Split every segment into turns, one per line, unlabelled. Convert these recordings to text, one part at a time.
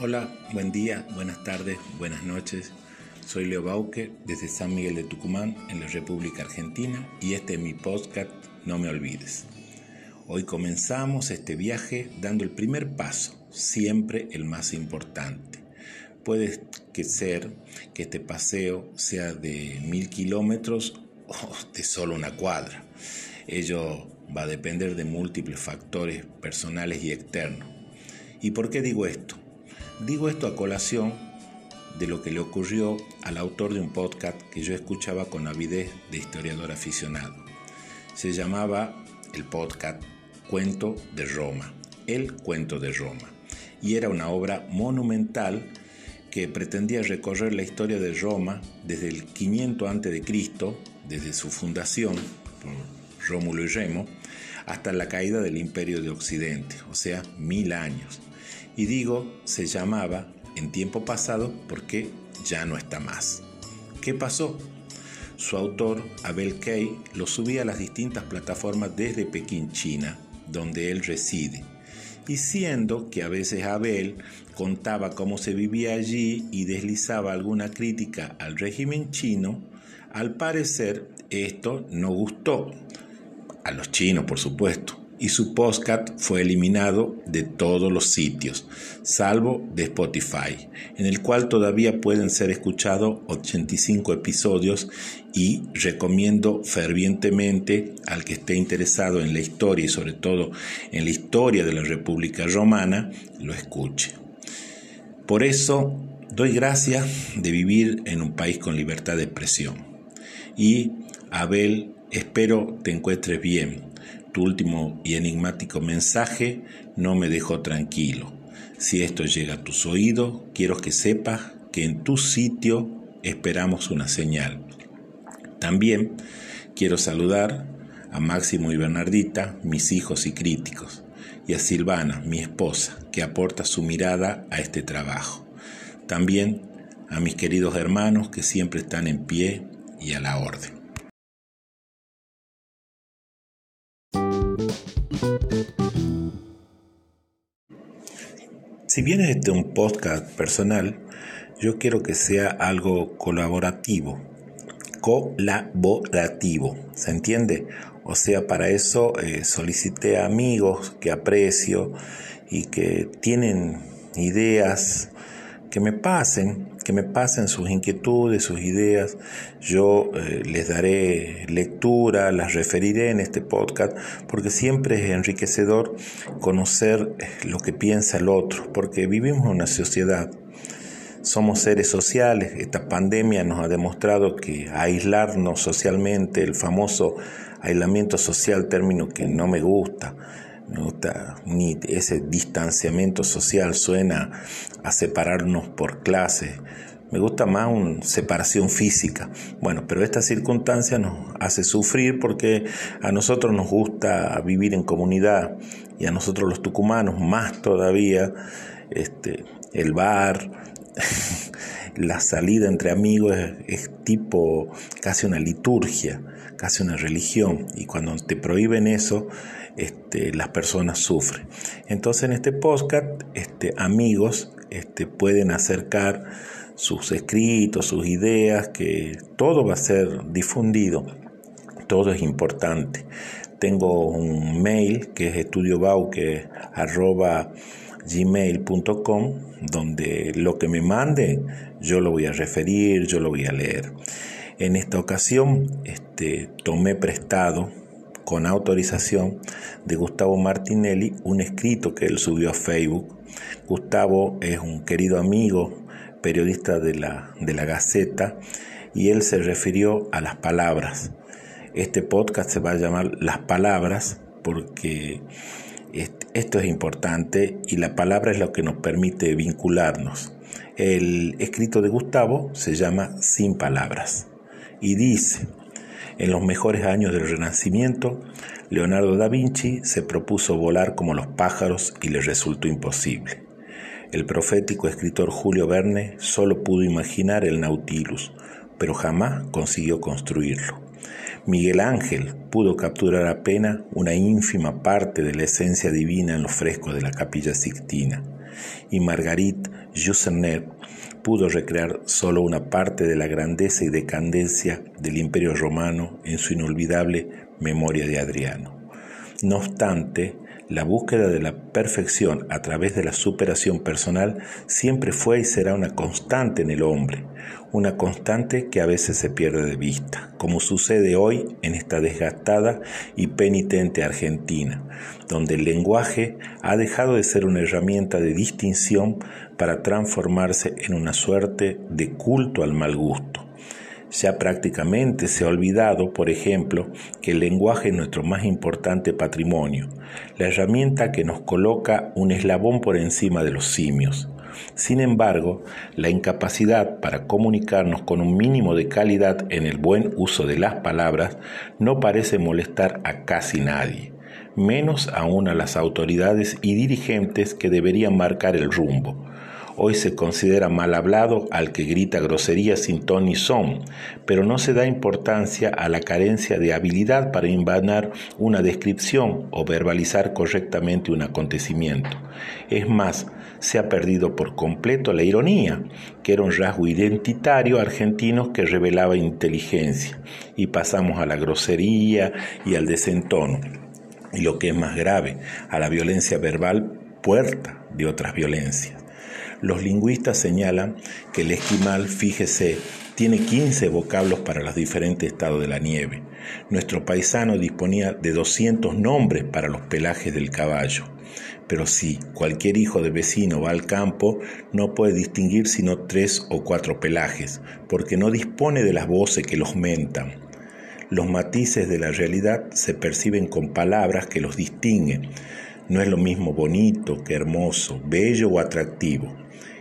Hola, buen día, buenas tardes, buenas noches. Soy Leo Bauque desde San Miguel de Tucumán, en la República Argentina, y este es mi podcast No me olvides. Hoy comenzamos este viaje dando el primer paso, siempre el más importante. Puede que ser que este paseo sea de mil kilómetros o de solo una cuadra. Ello va a depender de múltiples factores personales y externos. ¿Y por qué digo esto? Digo esto a colación de lo que le ocurrió al autor de un podcast que yo escuchaba con avidez de historiador aficionado. Se llamaba el podcast Cuento de Roma, el Cuento de Roma, y era una obra monumental que pretendía recorrer la historia de Roma desde el 500 a.C., desde su fundación por Rómulo y Remo, hasta la caída del Imperio de Occidente, o sea, mil años y digo se llamaba en tiempo pasado porque ya no está más. ¿Qué pasó? Su autor, Abel Kay, lo subía a las distintas plataformas desde Pekín, China, donde él reside. Y siendo que a veces Abel contaba cómo se vivía allí y deslizaba alguna crítica al régimen chino, al parecer esto no gustó. A los chinos, por supuesto y su podcast fue eliminado de todos los sitios, salvo de Spotify, en el cual todavía pueden ser escuchados 85 episodios y recomiendo fervientemente al que esté interesado en la historia y sobre todo en la historia de la República Romana, lo escuche. Por eso doy gracias de vivir en un país con libertad de expresión. Y Abel, espero te encuentres bien tu último y enigmático mensaje no me dejó tranquilo. Si esto llega a tus oídos, quiero que sepas que en tu sitio esperamos una señal. También quiero saludar a Máximo y Bernardita, mis hijos y críticos, y a Silvana, mi esposa, que aporta su mirada a este trabajo. También a mis queridos hermanos que siempre están en pie y a la orden. Si bien este es un podcast personal, yo quiero que sea algo colaborativo. Colaborativo, ¿se entiende? O sea, para eso eh, solicité a amigos que aprecio y que tienen ideas que me pasen, que me pasen sus inquietudes, sus ideas. Yo eh, les daré lectura, las referiré en este podcast, porque siempre es enriquecedor conocer eh, lo que piensa el otro, porque vivimos en una sociedad. Somos seres sociales, esta pandemia nos ha demostrado que aislarnos socialmente, el famoso aislamiento social, término que no me gusta, ni ese distanciamiento social suena a separarnos por clase. Me gusta más una separación física. Bueno, pero esta circunstancia nos hace sufrir porque a nosotros nos gusta vivir en comunidad y a nosotros los tucumanos más todavía este, el bar, la salida entre amigos es, tipo casi una liturgia, casi una religión. Y cuando te prohíben eso, este, las personas sufren. Entonces en este podcast, este, amigos este, pueden acercar sus escritos, sus ideas, que todo va a ser difundido, todo es importante. Tengo un mail que es estudiobauque.gmail.com donde lo que me mande yo lo voy a referir, yo lo voy a leer. En esta ocasión este, tomé prestado con autorización de Gustavo Martinelli un escrito que él subió a Facebook. Gustavo es un querido amigo, periodista de la, de la Gaceta, y él se refirió a las palabras. Este podcast se va a llamar Las Palabras porque esto es importante y la palabra es lo que nos permite vincularnos. El escrito de Gustavo se llama Sin Palabras y dice, en los mejores años del Renacimiento, Leonardo da Vinci se propuso volar como los pájaros y le resultó imposible. El profético escritor Julio Verne solo pudo imaginar el Nautilus, pero jamás consiguió construirlo. Miguel Ángel pudo capturar apenas una ínfima parte de la esencia divina en los frescos de la capilla Sixtina. y Marguerite Yourcenar pudo recrear solo una parte de la grandeza y decadencia del Imperio Romano en su inolvidable Memoria de Adriano. No obstante, la búsqueda de la perfección a través de la superación personal siempre fue y será una constante en el hombre, una constante que a veces se pierde de vista, como sucede hoy en esta desgastada y penitente Argentina, donde el lenguaje ha dejado de ser una herramienta de distinción para transformarse en una suerte de culto al mal gusto ya prácticamente se ha olvidado, por ejemplo, que el lenguaje es nuestro más importante patrimonio, la herramienta que nos coloca un eslabón por encima de los simios. Sin embargo, la incapacidad para comunicarnos con un mínimo de calidad en el buen uso de las palabras no parece molestar a casi nadie, menos aún a las autoridades y dirigentes que deberían marcar el rumbo Hoy se considera mal hablado al que grita grosería sin ton ni son, pero no se da importancia a la carencia de habilidad para invanar una descripción o verbalizar correctamente un acontecimiento. Es más, se ha perdido por completo la ironía, que era un rasgo identitario argentino que revelaba inteligencia, y pasamos a la grosería y al desentono, y lo que es más grave, a la violencia verbal puerta de otras violencias. Los lingüistas señalan que el esquimal, fíjese, tiene 15 vocablos para los diferentes estados de la nieve. Nuestro paisano disponía de 200 nombres para los pelajes del caballo. Pero si cualquier hijo de vecino va al campo, no puede distinguir sino tres o cuatro pelajes, porque no dispone de las voces que los mentan. Los matices de la realidad se perciben con palabras que los distinguen. No es lo mismo bonito que hermoso, bello o atractivo.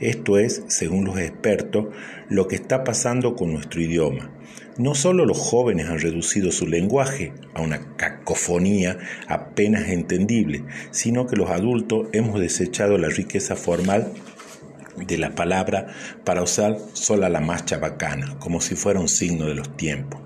Esto es, según los expertos, lo que está pasando con nuestro idioma. No solo los jóvenes han reducido su lenguaje a una cacofonía apenas entendible, sino que los adultos hemos desechado la riqueza formal de la palabra para usar sola la más chabacana, como si fuera un signo de los tiempos.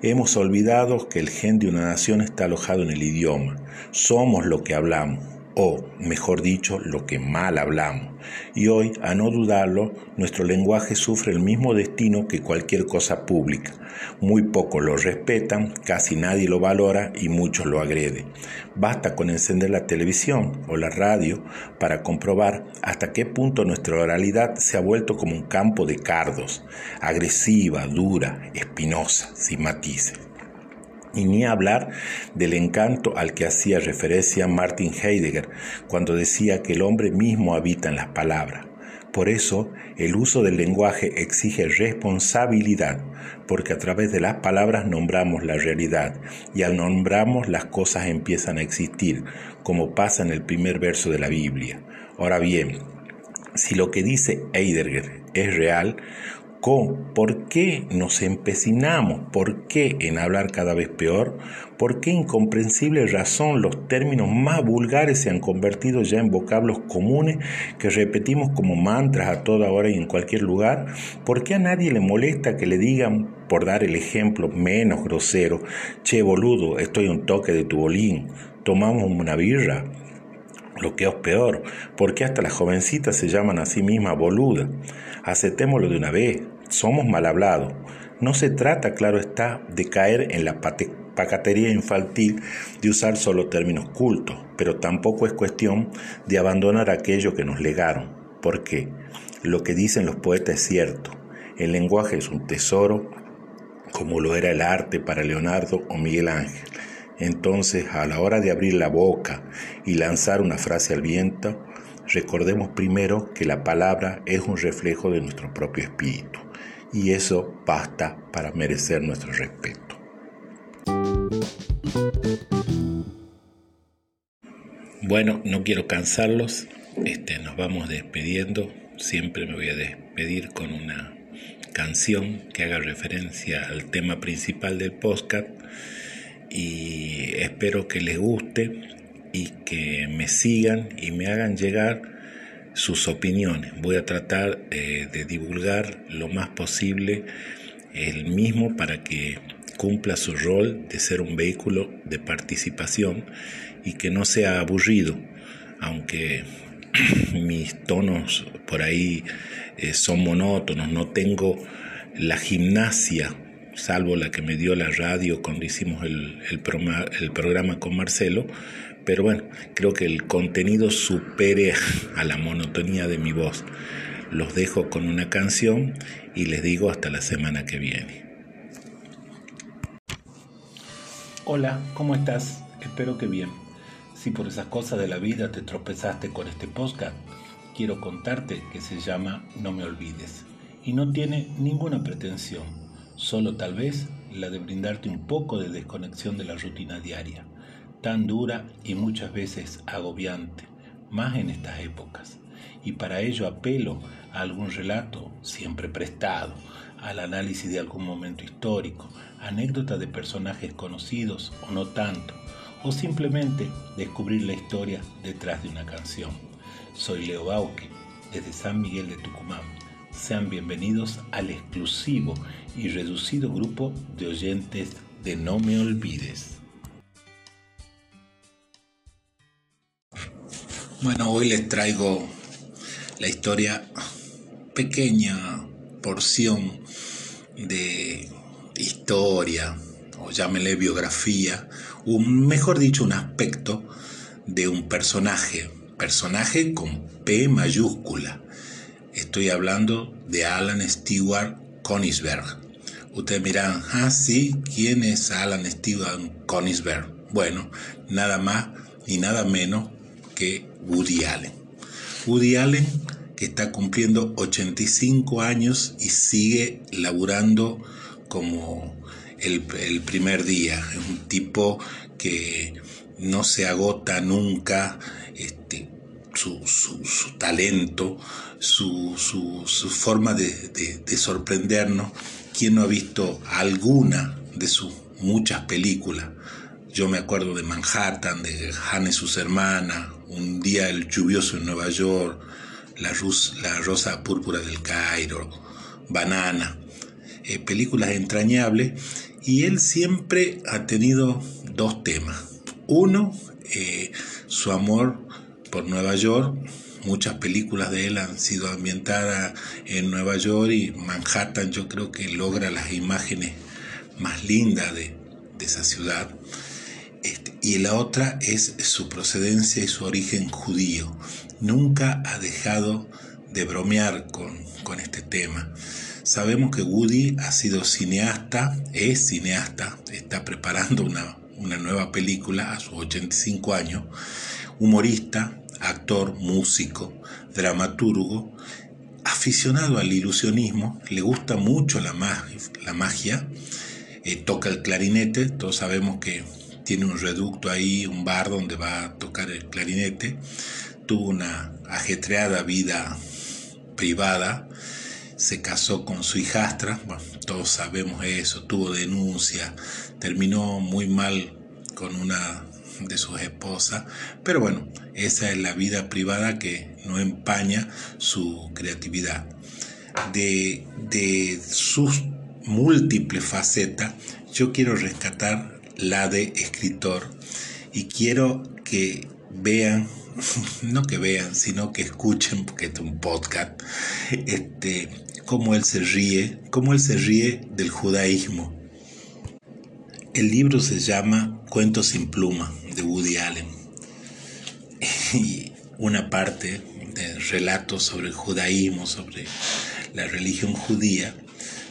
Hemos olvidado que el gen de una nación está alojado en el idioma. Somos lo que hablamos o, mejor dicho, lo que mal hablamos. Y hoy, a no dudarlo, nuestro lenguaje sufre el mismo destino que cualquier cosa pública. Muy pocos lo respetan, casi nadie lo valora y muchos lo agreden. Basta con encender la televisión o la radio para comprobar hasta qué punto nuestra oralidad se ha vuelto como un campo de cardos, agresiva, dura, espinosa, sin matices y ni hablar del encanto al que hacía referencia Martin Heidegger cuando decía que el hombre mismo habita en las palabras. Por eso, el uso del lenguaje exige responsabilidad, porque a través de las palabras nombramos la realidad y al nombramos las cosas empiezan a existir, como pasa en el primer verso de la Biblia. Ahora bien, si lo que dice Heidegger es real, ¿Por qué nos empecinamos? ¿Por qué en hablar cada vez peor? ¿Por qué incomprensible razón los términos más vulgares se han convertido ya en vocablos comunes que repetimos como mantras a toda hora y en cualquier lugar? ¿Por qué a nadie le molesta que le digan, por dar el ejemplo menos grosero, che boludo, estoy un toque de tu bolín, tomamos una birra? Lo que es peor, ¿por qué hasta las jovencitas se llaman a sí mismas boluda? Aceptémoslo de una vez, somos mal hablados. No se trata, claro está, de caer en la pacatería infantil de usar solo términos cultos, pero tampoco es cuestión de abandonar aquello que nos legaron, porque lo que dicen los poetas es cierto, el lenguaje es un tesoro como lo era el arte para Leonardo o Miguel Ángel. Entonces, a la hora de abrir la boca y lanzar una frase al viento, recordemos primero que la palabra es un reflejo de nuestro propio espíritu y eso basta para merecer nuestro respeto. Bueno, no quiero cansarlos, este, nos vamos despidiendo. Siempre me voy a despedir con una canción que haga referencia al tema principal del podcast y espero que les guste y que me sigan y me hagan llegar sus opiniones. Voy a tratar eh, de divulgar lo más posible el mismo para que cumpla su rol de ser un vehículo de participación y que no sea aburrido, aunque mis tonos por ahí eh, son monótonos, no tengo la gimnasia, salvo la que me dio la radio cuando hicimos el, el, programa con Marcelo, pero bueno, creo que el contenido supere a la monotonía de mi voz. Los dejo con una canción y les digo hasta la semana que viene.
Hola, ¿cómo estás? Espero que bien. Si por esas cosas de la vida te tropezaste con este podcast, quiero contarte que se llama No me olvides y no tiene ninguna pretensión, solo tal vez la de brindarte un poco de desconexión de la rutina diaria, tan dura y muchas veces agobiante, más en estas épocas. Y para ello apelo a algún relato siempre prestado, al análisis de algún momento histórico, anécdota de personajes conocidos o no tanto, o simplemente descubrir la historia detrás de una canción. Soy Leo Bauque, desde San Miguel de Tucumán. Sean bienvenidos al exclusivo y reducido grupo de oyentes de No Me Olvides.
Bueno, hoy les traigo la historia, pequeña porción de historia, o llámele biografía, un, mejor dicho, un aspecto de un personaje, personaje con P mayúscula. Estoy hablando de Alan Stewart Konigsberg. Ustedes miran, ah, sí, ¿quién es Alan Stewart Konigsberg? Bueno, nada más ni nada menos que Woody Allen. Woody Allen que está cumpliendo 85 años y sigue laburando como el, primer día. Es un tipo que no se agota nunca este, su, talento, su, forma de, sorprendernos. ¿Quién no ha visto alguna de sus muchas películas? Yo me acuerdo de Manhattan, de Hannah y sus hermanas, Un día lluvioso en Nueva York, La, la Rosa Púrpura del Cairo, Banana. Eh, películas entrañables y él siempre ha tenido dos temas. Uno, eh, su amor por Nueva York. Muchas películas de él han sido ambientadas en Nueva York y Manhattan yo creo que logra las imágenes más lindas de, esa ciudad. Y la otra es su procedencia y su origen judío. Nunca ha dejado de bromear con, con este tema. Sabemos que Woody ha sido cineasta, es cineasta, está preparando una, nueva película a sus 85 años, humorista, actor, músico, dramaturgo, aficionado al ilusionismo, le gusta mucho la, la magia, eh, toca el clarinete, todos sabemos que tiene un reducto ahí, un bar donde va a tocar el clarinete, tuvo una ajetreada vida privada, se casó con su hijastra, todos sabemos eso, tuvo denuncia, terminó muy mal con una de sus esposas, pero bueno, esa es la vida privada que no empaña su creatividad. De, de sus múltiples facetas, yo quiero rescatar la de escritor y quiero que vean no que vean, sino que escuchen, porque es un podcast, este, cómo él se ríe, cómo él se ríe del judaísmo. El libro se llama Cuentos sin pluma de Woody Allen. Y una parte de relatos sobre el judaísmo, sobre la religión judía,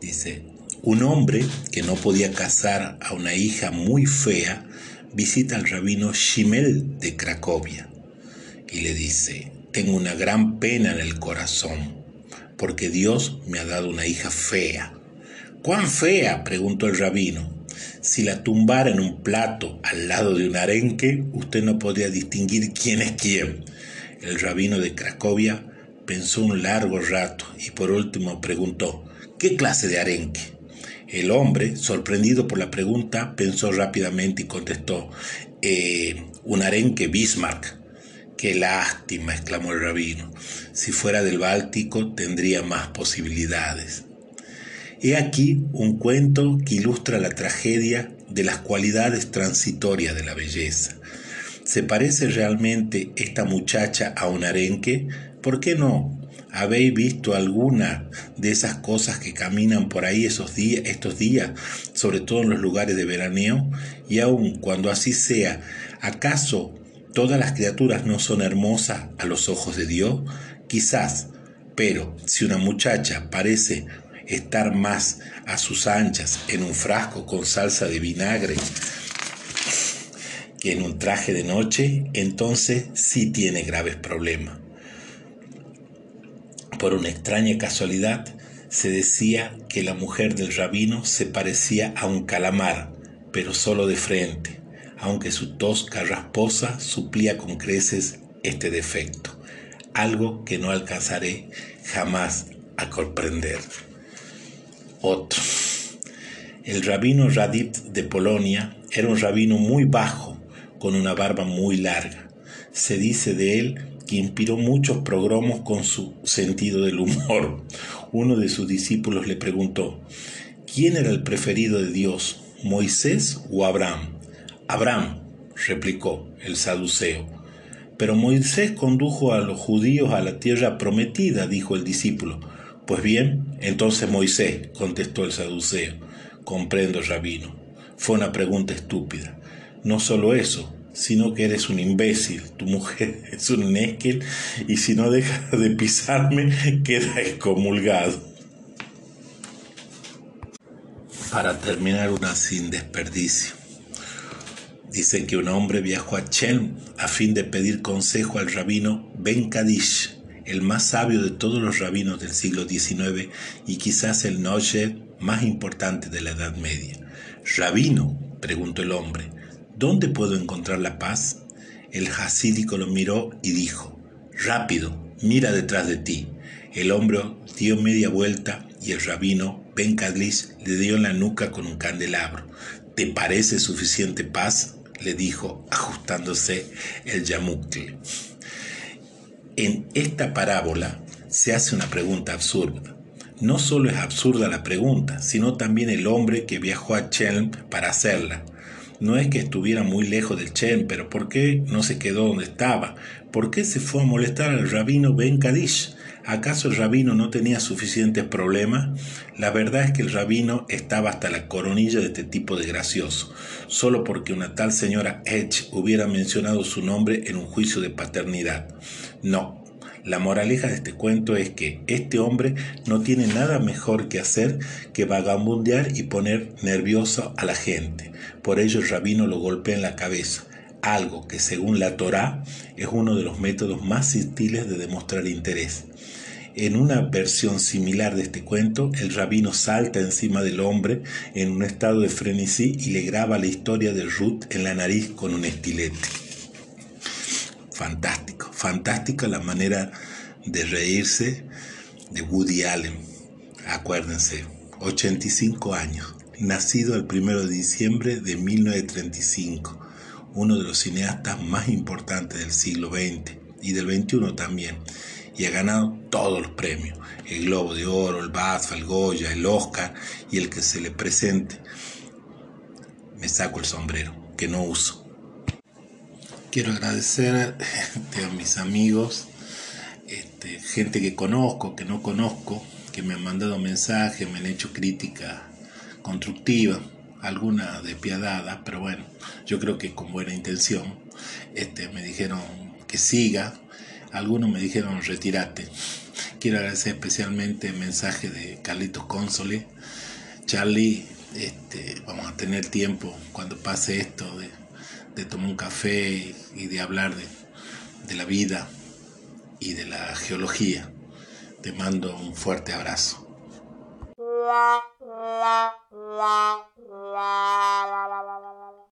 dice, un hombre que no podía casar a una hija muy fea visita al rabino Shimel de Cracovia y le dice, tengo una gran pena en el corazón porque Dios me ha dado una hija fea. ¿Cuán fea? preguntó el rabino. Si la tumbara en un plato al lado de un arenque, usted no podría distinguir quién es quién. El rabino de Cracovia pensó un largo rato y por último preguntó, ¿qué clase de arenque? El hombre, sorprendido por la pregunta, pensó rápidamente y contestó, eh, un arenque Bismarck. Qué lástima, exclamó el rabino. Si fuera del Báltico tendría más posibilidades. He aquí un cuento que ilustra la tragedia de las cualidades transitorias de la belleza. ¿Se parece realmente esta muchacha a un arenque? ¿Por qué no? ¿Habéis visto alguna de esas cosas que caminan por ahí esos días, estos días, sobre todo en los lugares de veraneo? Y aun cuando así sea, ¿acaso todas las criaturas no son hermosas a los ojos de Dios? Quizás, pero si una muchacha parece estar más a sus anchas en un frasco con salsa de vinagre que en un traje de noche, entonces sí tiene graves problemas. Por una extraña casualidad, se decía que la mujer del rabino se parecía a un calamar, pero solo de frente, aunque su tosca rasposa suplía con creces este defecto, algo que no alcanzaré jamás a comprender. Otro. El rabino Radit de Polonia era un rabino muy bajo, con una barba muy larga. Se dice de él inspiró muchos progromos con su sentido del humor. Uno de sus discípulos le preguntó, ¿quién era el preferido de Dios, Moisés o Abraham? Abraham, replicó el saduceo. Pero Moisés condujo a los judíos a la tierra prometida, dijo el discípulo. Pues bien, entonces Moisés, contestó el saduceo. Comprendo, rabino. Fue una pregunta estúpida. No solo eso, sino que eres un imbécil, tu mujer es un esquel y si no dejas de pisarme queda excomulgado. Para terminar una sin desperdicio. Dicen que un hombre viajó a Chelm a fin de pedir consejo al rabino Ben Kadish, el más sabio de todos los rabinos del siglo XIX y quizás el noche más importante de la Edad Media. Rabino, preguntó el hombre, ¿Dónde puedo encontrar la paz? El jasídico lo miró y dijo, Rápido, mira detrás de ti. El hombre dio media vuelta y el rabino Ben Kadlish le dio en la nuca con un candelabro. ¿Te parece suficiente paz? le dijo, ajustándose el yamukle. En esta parábola se hace una pregunta absurda. No solo es absurda la pregunta, sino también el hombre que viajó a Chelm para hacerla. No es que estuviera muy lejos del Chen, pero ¿por qué no se quedó donde estaba? ¿Por qué se fue a molestar al rabino Ben Kadish? ¿Acaso el rabino no tenía suficientes problemas? La verdad es que el rabino estaba hasta la coronilla de este tipo de gracioso, solo porque una tal señora Edge hubiera mencionado su nombre en un juicio de paternidad. No, la moraleja de este cuento es que este hombre no tiene nada mejor que hacer que vagabundear y poner nervioso a la gente. Por ello el rabino lo golpea en la cabeza, algo que según la Torá es uno de los métodos más sutiles de demostrar interés. En una versión similar de este cuento, el rabino salta encima del hombre en un estado de frenesí y le graba la historia de Ruth en la nariz con un estilete. Fantástico, fantástica la manera de reírse de Woody Allen. Acuérdense, 85 años, nacido el 1 de diciembre de 1935, uno de los cineastas más importantes del siglo XX y del XXI también, y ha ganado todos los premios, el Globo de Oro, el BAFTA, el Goya, el Oscar y el que se le presente. Me saco el sombrero, que no uso. Quiero agradecer a mis amigos, este, gente que conozco, que no conozco, que me han mandado mensajes, me han hecho crítica constructiva, alguna despiadada, pero bueno, yo creo que con buena intención. Este, me dijeron que siga, algunos me dijeron retirate. Quiero agradecer especialmente el mensaje de Carlitos Console. Charlie, este, vamos a tener tiempo cuando pase esto de de tomar un café y de hablar de, de la vida y de la geología. Te mando un fuerte abrazo.